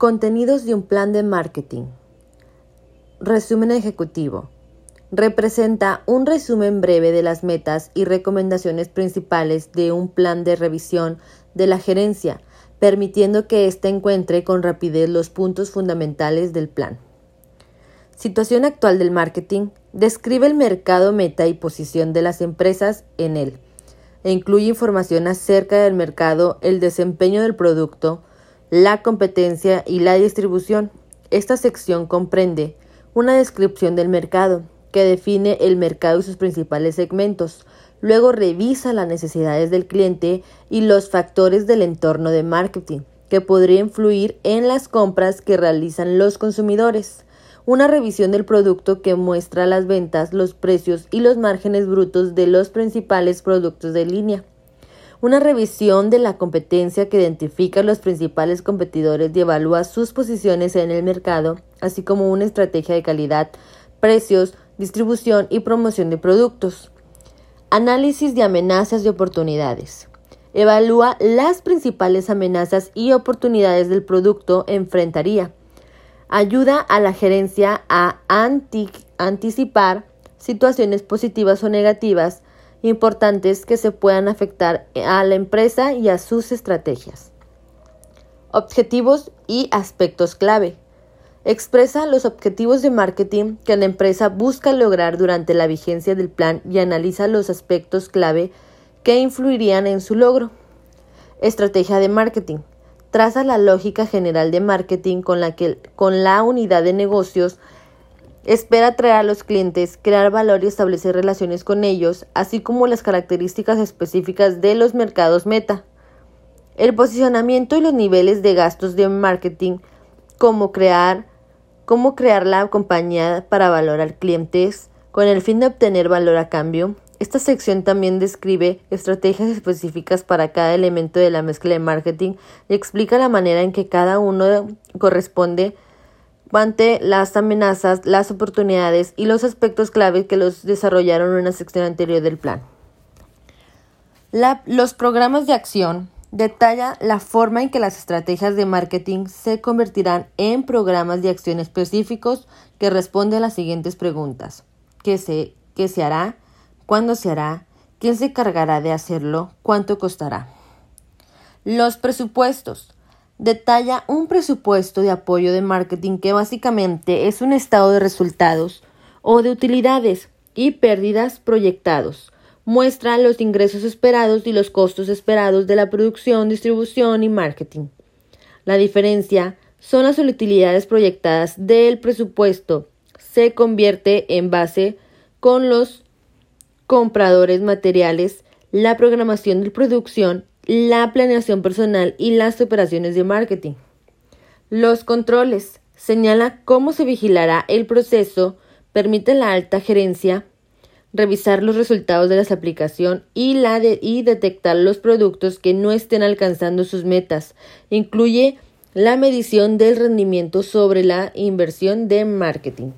Contenidos de un plan de marketing. Resumen ejecutivo. Representa un resumen breve de las metas y recomendaciones principales de un plan de revisión de la gerencia, permitiendo que éste encuentre con rapidez los puntos fundamentales del plan. Situación actual del marketing. Describe el mercado meta y posición de las empresas en él. E incluye información acerca del mercado, el desempeño del producto, la competencia y la distribución. Esta sección comprende una descripción del mercado, que define el mercado y sus principales segmentos. Luego revisa las necesidades del cliente y los factores del entorno de marketing que podría influir en las compras que realizan los consumidores. Una revisión del producto que muestra las ventas, los precios y los márgenes brutos de los principales productos de línea una revisión de la competencia que identifica los principales competidores y evalúa sus posiciones en el mercado, así como una estrategia de calidad, precios, distribución y promoción de productos. Análisis de amenazas y oportunidades. Evalúa las principales amenazas y oportunidades del producto enfrentaría. Ayuda a la gerencia a anticipar situaciones positivas o negativas importantes que se puedan afectar a la empresa y a sus estrategias. Objetivos y aspectos clave. Expresa los objetivos de marketing que la empresa busca lograr durante la vigencia del plan y analiza los aspectos clave que influirían en su logro. Estrategia de marketing. Traza la lógica general de marketing con la que con la unidad de negocios Espera atraer a los clientes, crear valor y establecer relaciones con ellos, así como las características específicas de los mercados meta. El posicionamiento y los niveles de gastos de marketing, cómo crear, cómo crear la compañía para valorar clientes con el fin de obtener valor a cambio. Esta sección también describe estrategias específicas para cada elemento de la mezcla de marketing y explica la manera en que cada uno corresponde ante las amenazas, las oportunidades y los aspectos clave que los desarrollaron en una sección anterior del plan. los programas de acción detalla la forma en que las estrategias de marketing se convertirán en programas de acción específicos que responden a las siguientes preguntas. ¿Qué se, qué se hará? ¿Cuándo se hará? ¿Quién se encargará de hacerlo? ¿Cuánto costará? Los presupuestos detalla un presupuesto de apoyo de marketing que básicamente es un estado de resultados o de utilidades y pérdidas proyectados. Muestra los ingresos esperados y los costos esperados de la producción, distribución y marketing. La diferencia son las utilidades proyectadas del presupuesto. Se convierte en base con los compradores materiales, la programación de producción la planeación personal y las operaciones de marketing. Los controles señala cómo se vigilará el proceso, permite la alta gerencia revisar los resultados de la aplicación y, la y detectar los productos que no estén alcanzando sus metas. Incluye la medición del rendimiento sobre la inversión de marketing.